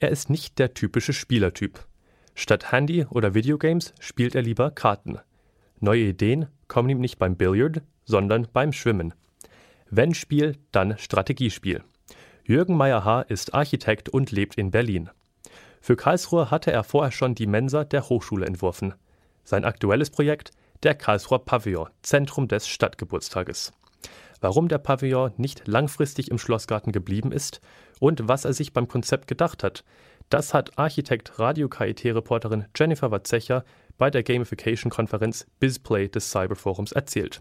Er ist nicht der typische Spielertyp. Statt Handy oder Videogames spielt er lieber Karten. Neue Ideen kommen ihm nicht beim Billard, sondern beim Schwimmen. Wenn Spiel, dann Strategiespiel. Jürgen Meyer-Haar ist Architekt und lebt in Berlin. Für Karlsruhe hatte er vorher schon die Mensa der Hochschule entworfen. Sein aktuelles Projekt der Karlsruher Pavillon, Zentrum des Stadtgeburtstages. Warum der Pavillon nicht langfristig im Schlossgarten geblieben ist und was er sich beim Konzept gedacht hat, das hat Architekt Radio KIT-Reporterin Jennifer Watzecher bei der Gamification-Konferenz BizPlay des Cyberforums erzählt.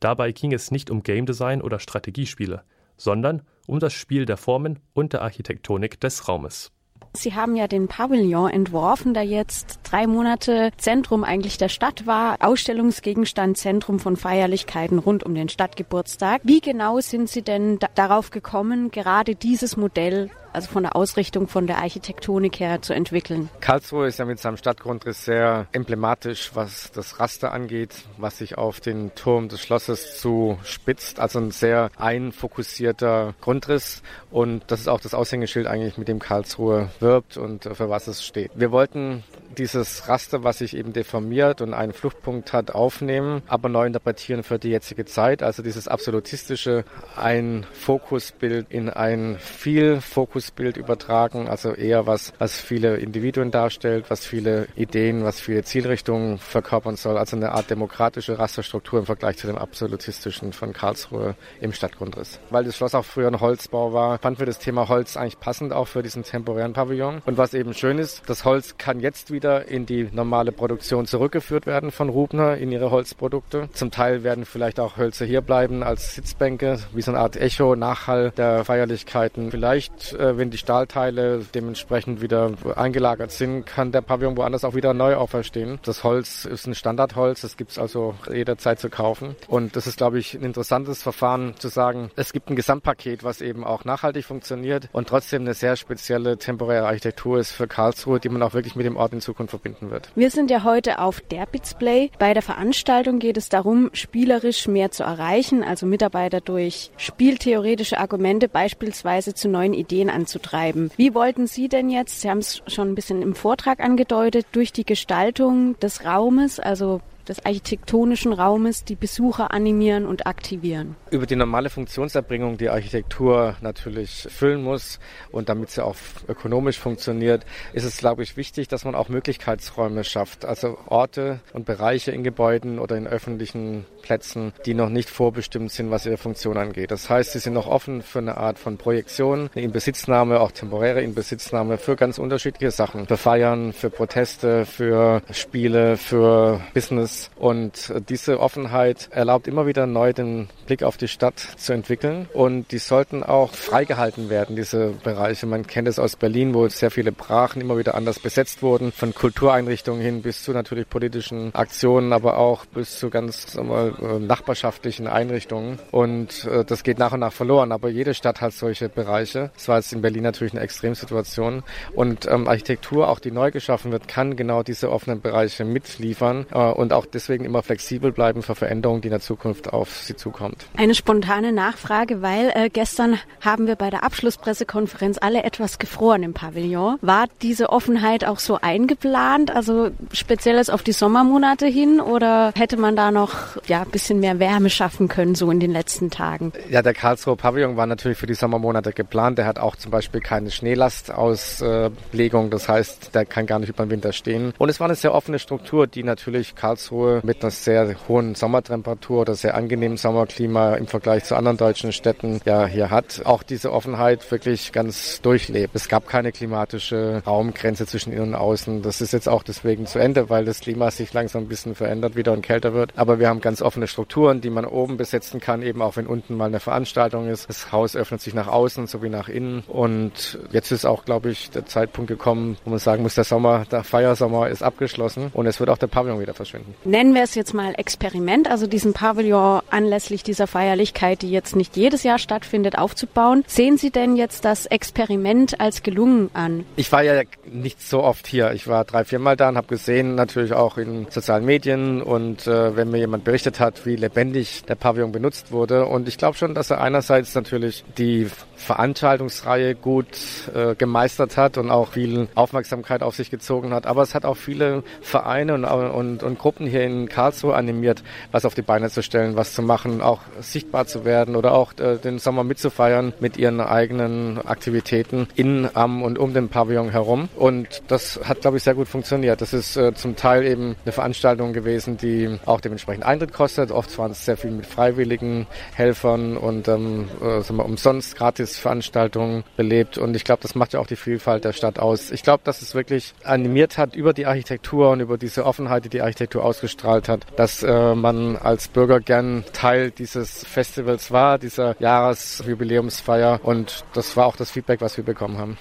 Dabei ging es nicht um Game Design oder Strategiespiele, sondern um das Spiel der Formen und der Architektonik des Raumes. Sie haben ja den Pavillon entworfen, der jetzt drei Monate Zentrum eigentlich der Stadt war, Ausstellungsgegenstand, Zentrum von Feierlichkeiten rund um den Stadtgeburtstag. Wie genau sind Sie denn darauf gekommen, gerade dieses Modell also von der Ausrichtung, von der Architektonik her zu entwickeln. Karlsruhe ist ja mit seinem Stadtgrundriss sehr emblematisch, was das Raster angeht, was sich auf den Turm des Schlosses zu spitzt. Also ein sehr einfokussierter Grundriss und das ist auch das Aushängeschild eigentlich, mit dem Karlsruhe wirbt und für was es steht. Wir wollten dieses Raster, was sich eben deformiert und einen Fluchtpunkt hat, aufnehmen, aber neu interpretieren für die jetzige Zeit. Also dieses absolutistische, ein Fokusbild in ein viel Fokusbild übertragen, also eher was, was viele Individuen darstellt, was viele Ideen, was viele Zielrichtungen verkörpern soll. Also eine Art demokratische Rasterstruktur im Vergleich zu dem absolutistischen von Karlsruhe im Stadtgrundriss. Weil das Schloss auch früher ein Holzbau war, fanden wir das Thema Holz eigentlich passend auch für diesen temporären Pavillon. Und was eben schön ist, das Holz kann jetzt wieder wieder in die normale Produktion zurückgeführt werden von Rubner in ihre Holzprodukte. Zum Teil werden vielleicht auch Hölzer hier bleiben als Sitzbänke, wie so eine Art Echo, Nachhall der Feierlichkeiten. Vielleicht, äh, wenn die Stahlteile dementsprechend wieder eingelagert sind, kann der Pavillon woanders auch wieder neu auferstehen. Das Holz ist ein Standardholz, das gibt es also jederzeit zu kaufen. Und das ist, glaube ich, ein interessantes Verfahren zu sagen, es gibt ein Gesamtpaket, was eben auch nachhaltig funktioniert und trotzdem eine sehr spezielle temporäre Architektur ist für Karlsruhe, die man auch wirklich mit dem Ort in Zukunft Zukunft verbinden wird. Wir sind ja heute auf der Display. Bei der Veranstaltung geht es darum, spielerisch mehr zu erreichen, also Mitarbeiter durch spieltheoretische Argumente beispielsweise zu neuen Ideen anzutreiben. Wie wollten Sie denn jetzt, Sie haben es schon ein bisschen im Vortrag angedeutet, durch die Gestaltung des Raumes, also des architektonischen Raumes die Besucher animieren und aktivieren. Über die normale Funktionserbringung, die Architektur natürlich füllen muss und damit sie auch ökonomisch funktioniert, ist es, glaube ich, wichtig, dass man auch Möglichkeitsräume schafft. Also Orte und Bereiche in Gebäuden oder in öffentlichen Plätzen, die noch nicht vorbestimmt sind, was ihre Funktion angeht. Das heißt, sie sind noch offen für eine Art von Projektion, eine Inbesitznahme, auch temporäre Inbesitznahme für ganz unterschiedliche Sachen. Für Feiern, für Proteste, für Spiele, für Business und diese Offenheit erlaubt immer wieder neu den Blick auf die Stadt zu entwickeln. Und die sollten auch freigehalten werden, diese Bereiche. Man kennt es aus Berlin, wo sehr viele Brachen immer wieder anders besetzt wurden, von Kultureinrichtungen hin bis zu natürlich politischen Aktionen, aber auch bis zu ganz mal, äh, nachbarschaftlichen Einrichtungen. Und äh, das geht nach und nach verloren. Aber jede Stadt hat solche Bereiche. Das war jetzt in Berlin natürlich eine Extremsituation. Und ähm, Architektur, auch die neu geschaffen wird, kann genau diese offenen Bereiche mitliefern äh, und auch deswegen immer flexibel bleiben für Veränderungen, die in der Zukunft auf sie zukommt. Eine spontane Nachfrage, weil äh, gestern haben wir bei der Abschlusspressekonferenz alle etwas gefroren im Pavillon. War diese Offenheit auch so eingeplant, also spezielles auf die Sommermonate hin oder hätte man da noch ja ein bisschen mehr Wärme schaffen können so in den letzten Tagen? Ja, der Karlsruher Pavillon war natürlich für die Sommermonate geplant. Der hat auch zum Beispiel keine Schneelastauslegung, das heißt, der kann gar nicht über den Winter stehen. Und es war eine sehr offene Struktur, die natürlich Karlsruhe Karlsruhe mit einer sehr hohen Sommertemperatur oder sehr angenehmen Sommerklima im Vergleich zu anderen deutschen Städten ja hier hat, auch diese Offenheit wirklich ganz durchlebt. Es gab keine klimatische Raumgrenze zwischen innen und außen. Das ist jetzt auch deswegen zu Ende, weil das Klima sich langsam ein bisschen verändert wieder und kälter wird. Aber wir haben ganz offene Strukturen, die man oben besetzen kann, eben auch wenn unten mal eine Veranstaltung ist. Das Haus öffnet sich nach außen sowie nach innen. Und jetzt ist auch, glaube ich, der Zeitpunkt gekommen, wo man sagen muss, der Sommer, der Feiersommer ist abgeschlossen und es wird auch der Pavillon wieder verschwinden nennen wir es jetzt mal Experiment, also diesen Pavillon anlässlich dieser Feierlichkeit, die jetzt nicht jedes Jahr stattfindet, aufzubauen. Sehen Sie denn jetzt das Experiment als gelungen an? Ich war ja nicht so oft hier. Ich war drei, vier Mal da und habe gesehen, natürlich auch in sozialen Medien und äh, wenn mir jemand berichtet hat, wie lebendig der Pavillon benutzt wurde. Und ich glaube schon, dass er einerseits natürlich die Veranstaltungsreihe gut äh, gemeistert hat und auch viel Aufmerksamkeit auf sich gezogen hat. Aber es hat auch viele Vereine und, und, und Gruppen hier in Karlsruhe animiert, was auf die Beine zu stellen, was zu machen, auch sichtbar zu werden oder auch äh, den Sommer mitzufeiern mit ihren eigenen Aktivitäten in, am und um den Pavillon herum. Und das hat, glaube ich, sehr gut funktioniert. Das ist äh, zum Teil eben eine Veranstaltung gewesen, die auch dementsprechend Eintritt kostet. Oft waren es sehr viel mit freiwilligen Helfern und ähm, äh, sagen wir, umsonst Gratis-Veranstaltungen belebt. Und ich glaube, das macht ja auch die Vielfalt der Stadt aus. Ich glaube, dass es wirklich animiert hat über die Architektur und über diese Offenheit, die die Architektur ausgestrahlt hat, dass äh, man als Bürger gern Teil dieses Festivals war, dieser Jahresjubiläumsfeier. Und das war auch das Feedback, was wir bekommen haben.